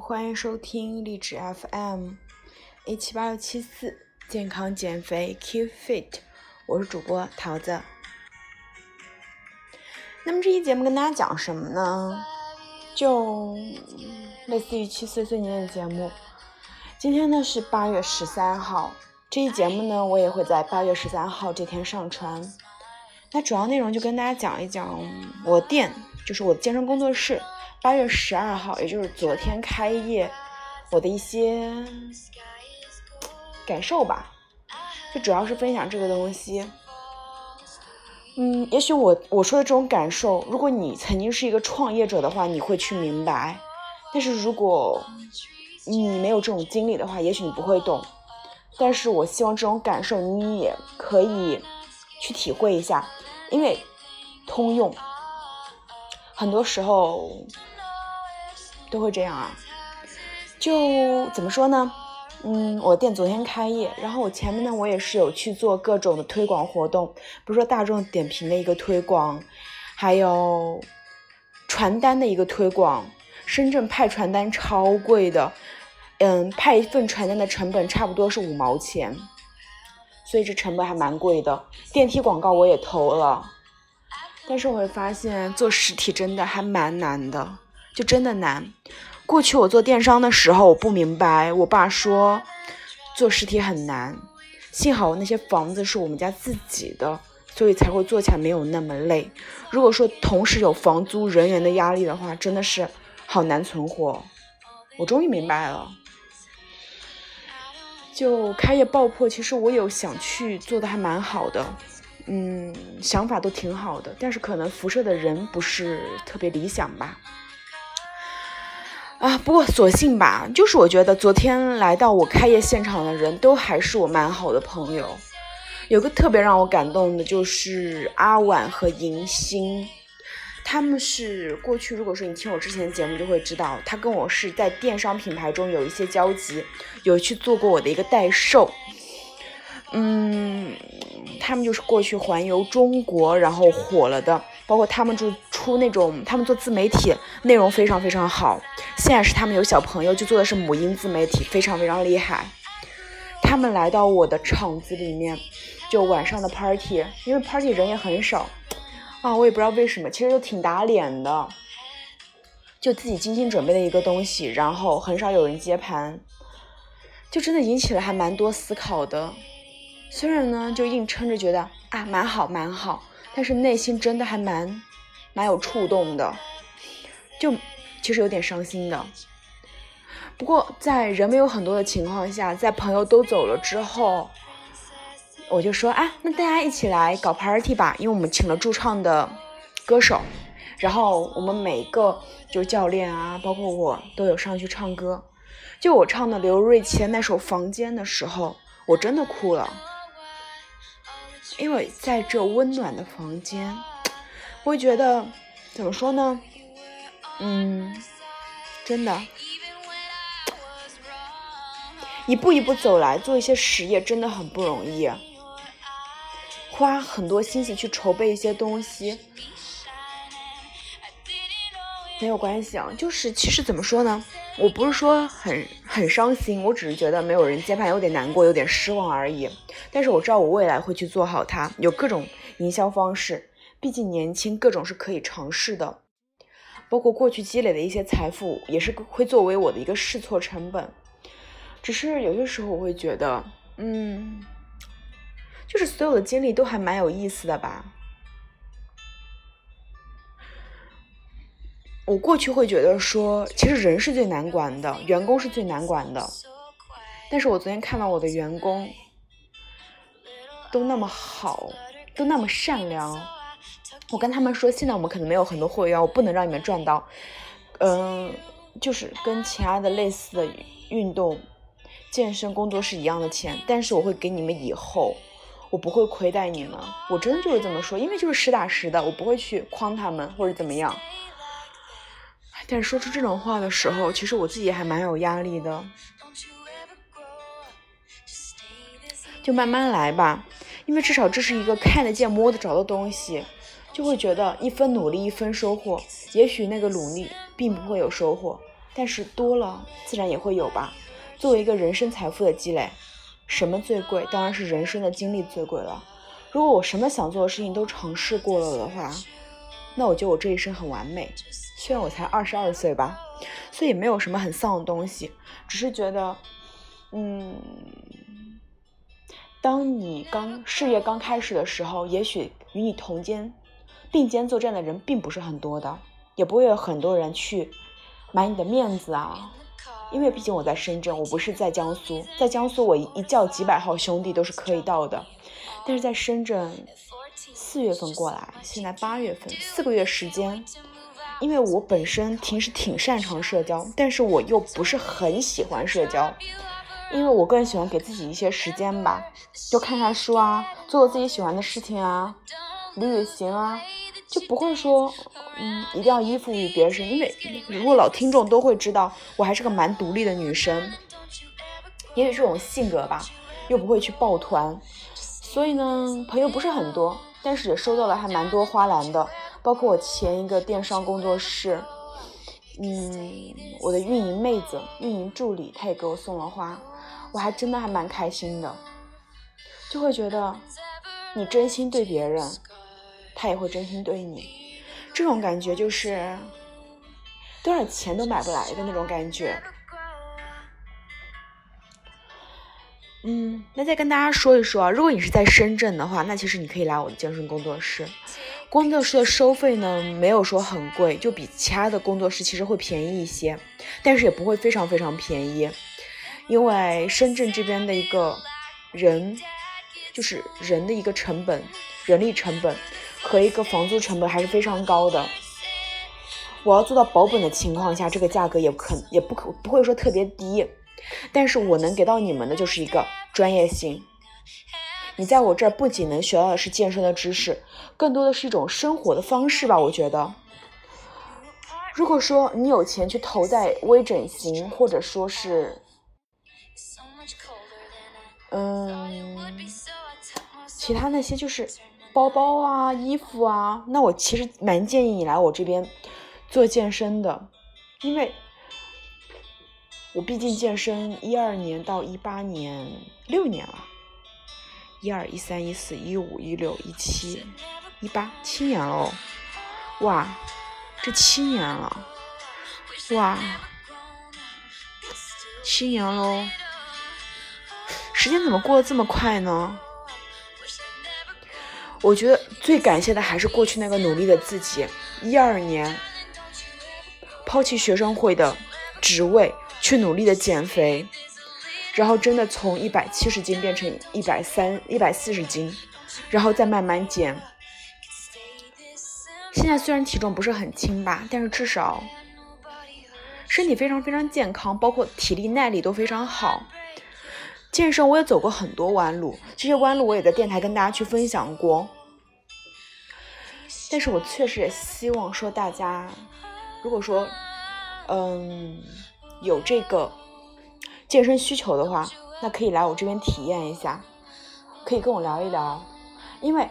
欢迎收听励志 FM 一七八六七四健康减肥 Keep Fit，我是主播桃子。那么这期节目跟大家讲什么呢？就类似于七岁碎念的节目。今天呢是八月十三号，这期节目呢我也会在八月十三号这天上传。那主要内容就跟大家讲一讲我店，就是我的健身工作室，八月十二号，也就是昨天开业，我的一些感受吧。就主要是分享这个东西。嗯，也许我我说的这种感受，如果你曾经是一个创业者的话，你会去明白；但是如果你没有这种经历的话，也许你不会懂。但是我希望这种感受你也可以去体会一下。因为通用，很多时候都会这样啊。就怎么说呢？嗯，我店昨天开业，然后我前面呢，我也是有去做各种的推广活动，比如说大众点评的一个推广，还有传单的一个推广。深圳派传单超贵的，嗯，派一份传单的成本差不多是五毛钱。所以这成本还蛮贵的，电梯广告我也投了，但是我会发现做实体真的还蛮难的，就真的难。过去我做电商的时候，我不明白，我爸说做实体很难，幸好那些房子是我们家自己的，所以才会做起来没有那么累。如果说同时有房租、人员的压力的话，真的是好难存活。我终于明白了。就开业爆破，其实我有想去做的还蛮好的，嗯，想法都挺好的，但是可能辐射的人不是特别理想吧。啊，不过所幸吧，就是我觉得昨天来到我开业现场的人都还是我蛮好的朋友，有个特别让我感动的就是阿婉和银星。他们是过去，如果说你听我之前的节目，就会知道他跟我是在电商品牌中有一些交集，有去做过我的一个代售。嗯，他们就是过去环游中国然后火了的，包括他们就出那种，他们做自媒体内容非常非常好。现在是他们有小朋友，就做的是母婴自媒体，非常非常厉害。他们来到我的场子里面，就晚上的 party，因为 party 人也很少。啊，我也不知道为什么，其实就挺打脸的，就自己精心准备的一个东西，然后很少有人接盘，就真的引起了还蛮多思考的。虽然呢，就硬撑着觉得啊蛮好蛮好，但是内心真的还蛮蛮有触动的，就其实有点伤心的。不过在人没有很多的情况下，在朋友都走了之后。我就说啊，那大家一起来搞 party 吧，因为我们请了驻唱的歌手，然后我们每个就是教练啊，包括我都有上去唱歌。就我唱的刘瑞琦那首《房间》的时候，我真的哭了，因为在这温暖的房间，我会觉得怎么说呢？嗯，真的，一步一步走来，做一些实业真的很不容易。花很多心思去筹备一些东西，没有关系啊。就是其实怎么说呢，我不是说很很伤心，我只是觉得没有人接盘，有点难过，有点失望而已。但是我知道我未来会去做好它，有各种营销方式，毕竟年轻，各种是可以尝试的。包括过去积累的一些财富，也是会作为我的一个试错成本。只是有些时候我会觉得，嗯。就是所有的经历都还蛮有意思的吧。我过去会觉得说，其实人是最难管的，员工是最难管的。但是我昨天看到我的员工都那么好，都那么善良。我跟他们说，现在我们可能没有很多会员，我不能让你们赚到，嗯，就是跟其他的类似的运动、健身工作是一样的钱，但是我会给你们以后。我不会亏待你们，我真的就是这么说，因为就是实打实的，我不会去诓他们或者怎么样。但是说出这种话的时候，其实我自己还蛮有压力的。就慢慢来吧，因为至少这是一个看得见、摸得着的东西，就会觉得一分努力一分收获。也许那个努力并不会有收获，但是多了自然也会有吧。作为一个人生财富的积累，什么最贵？当然是人生的经历最贵了。如果我什么想做的事情都尝试过了的话，那我觉得我这一生很完美。虽然我才二十二岁吧，所以没有什么很丧的东西，只是觉得，嗯，当你刚事业刚开始的时候，也许与你同肩并肩作战的人并不是很多的，也不会有很多人去买你的面子啊。因为毕竟我在深圳，我不是在江苏，在江苏我一叫几百号兄弟都是可以到的，但是在深圳，四月份过来，现在八月份，四个月时间。因为我本身平时挺擅长社交，但是我又不是很喜欢社交，因为我个人喜欢给自己一些时间吧，就看看书啊，做做自己喜欢的事情啊，旅旅行啊。就不会说，嗯，一定要依附于别人，因为如果老听众都会知道，我还是个蛮独立的女生，也许这种性格吧，又不会去抱团，所以呢，朋友不是很多，但是也收到了还蛮多花篮的，包括我前一个电商工作室，嗯，我的运营妹子、运营助理，她也给我送了花，我还真的还蛮开心的，就会觉得你真心对别人。他也会真心对你，这种感觉就是多少钱都买不来的那种感觉。嗯，那再跟大家说一说，如果你是在深圳的话，那其实你可以来我的健身工作室。工作室的收费呢，没有说很贵，就比其他的工作室其实会便宜一些，但是也不会非常非常便宜，因为深圳这边的一个人，就是人的一个成本，人力成本。和一个房租成本还是非常高的，我要做到保本的情况下，这个价格也可也不可不会说特别低，但是我能给到你们的就是一个专业性。你在我这儿不仅能学到的是健身的知识，更多的是一种生活的方式吧。我觉得，如果说你有钱去投在微整形，或者说是，嗯，其他那些就是。包包啊，衣服啊，那我其实蛮建议你来我这边做健身的，因为我毕竟健身一二年到一八年六年了，一二一三一四一五一六一七一八七年了，哇，这七年了，哇，七年喽，时间怎么过得这么快呢？我觉得最感谢的还是过去那个努力的自己。一二年，抛弃学生会的职位，去努力的减肥，然后真的从一百七十斤变成一百三、一百四十斤，然后再慢慢减。现在虽然体重不是很轻吧，但是至少身体非常非常健康，包括体力耐力都非常好。健身我也走过很多弯路，这些弯路我也在电台跟大家去分享过。但是我确实也希望说大家，如果说，嗯，有这个健身需求的话，那可以来我这边体验一下，可以跟我聊一聊。因为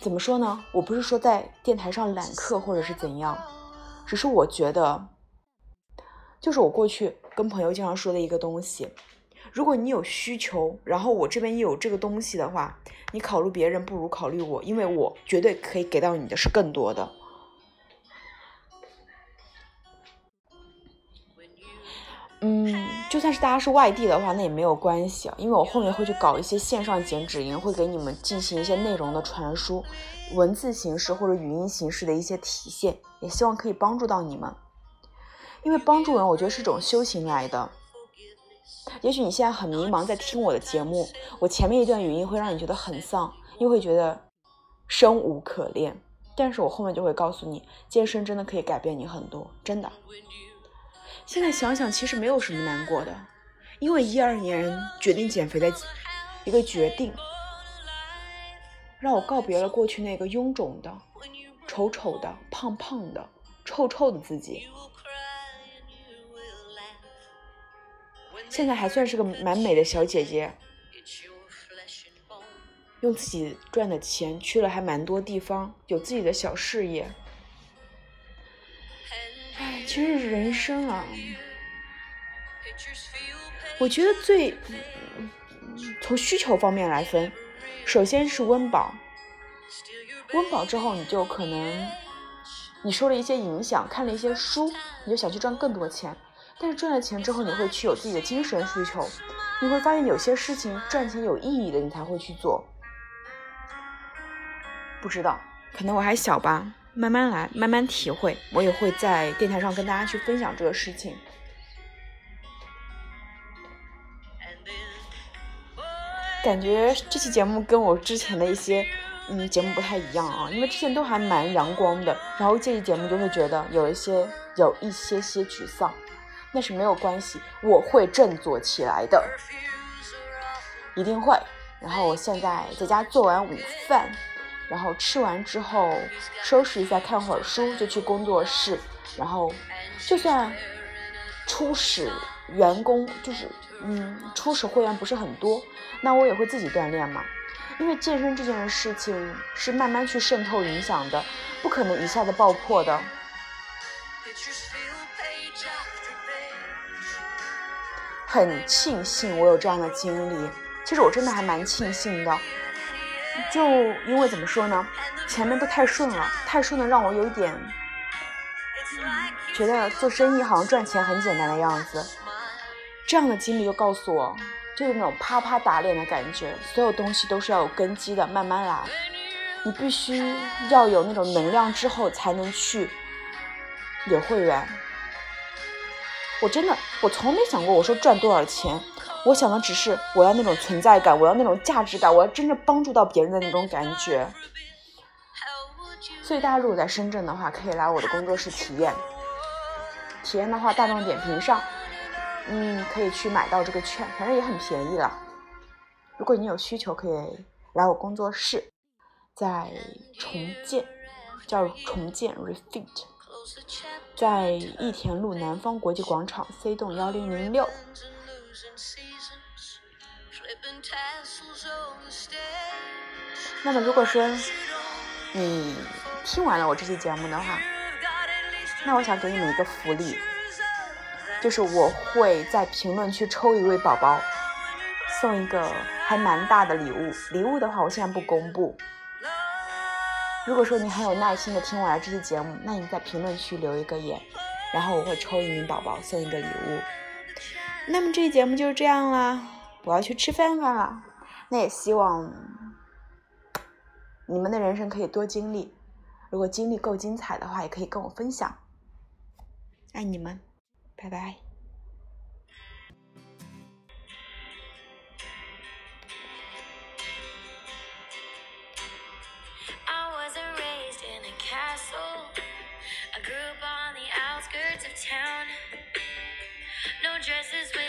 怎么说呢，我不是说在电台上揽客或者是怎样，只是我觉得，就是我过去跟朋友经常说的一个东西。如果你有需求，然后我这边也有这个东西的话，你考虑别人不如考虑我，因为我绝对可以给到你的是更多的。嗯，就算是大家是外地的话，那也没有关系，因为我后面会去搞一些线上剪纸营，会给你们进行一些内容的传输，文字形式或者语音形式的一些体现，也希望可以帮助到你们，因为帮助人，我觉得是种修行来的。也许你现在很迷茫，在听我的节目，我前面一段语音会让你觉得很丧，又会觉得生无可恋。但是我后面就会告诉你，健身真的可以改变你很多，真的。现在想想，其实没有什么难过的，因为一二年决定减肥的一个决定，让我告别了过去那个臃肿的、丑丑的、胖胖的、臭臭的自己。现在还算是个蛮美的小姐姐，用自己赚的钱去了还蛮多地方，有自己的小事业。唉，其实人生啊，我觉得最从需求方面来分，首先是温饱。温饱之后，你就可能你受了一些影响，看了一些书，你就想去赚更多钱。但是赚了钱之后，你会去有自己的精神需求，你会发现有些事情赚钱有意义的，你才会去做。不知道，可能我还小吧，慢慢来，慢慢体会。我也会在电台上跟大家去分享这个事情。感觉这期节目跟我之前的一些嗯节目不太一样啊，因为之前都还蛮阳光的，然后这期节目就会觉得有一些有一些些沮丧，那是没有关系，我会振作起来的，一定会。然后我现在在家做完午饭，然后吃完之后收拾一下，看会儿书，就去工作室。然后就算初始员工就是。嗯，初始会员不是很多，那我也会自己锻炼嘛。因为健身这件事情是慢慢去渗透影响的，不可能一下子爆破的。很庆幸我有这样的经历，其实我真的还蛮庆幸的。就因为怎么说呢，前面都太顺了，太顺的让我有一点觉得做生意好像赚钱很简单的样子。这样的经历又告诉我，就是那种啪啪打脸的感觉。所有东西都是要有根基的，慢慢来。你必须要有那种能量之后，才能去有会员。我真的，我从没想过我说赚多少钱，我想的只是我要那种存在感，我要那种价值感，我要真正帮助到别人的那种感觉。所以大家如果在深圳的话，可以来我的工作室体验。体验的话，大众点评上。嗯，可以去买到这个券，反正也很便宜了。如果你有需求，可以来我工作室，在重建，叫重建 Refit，在益田路南方国际广场 C 栋幺零零六。那么，如果说你听完了我这期节目的话，那我想给你们一个福利。就是我会在评论区抽一位宝宝，送一个还蛮大的礼物。礼物的话，我现在不公布。如果说你很有耐心的听完这期节目，那你在评论区留一个言，然后我会抽一名宝宝送一个礼物。那么这期节目就是这样啦，我要去吃饭饭了。那也希望你们的人生可以多经历，如果经历够精彩的话，也可以跟我分享。爱你们。拜拜。No dresses with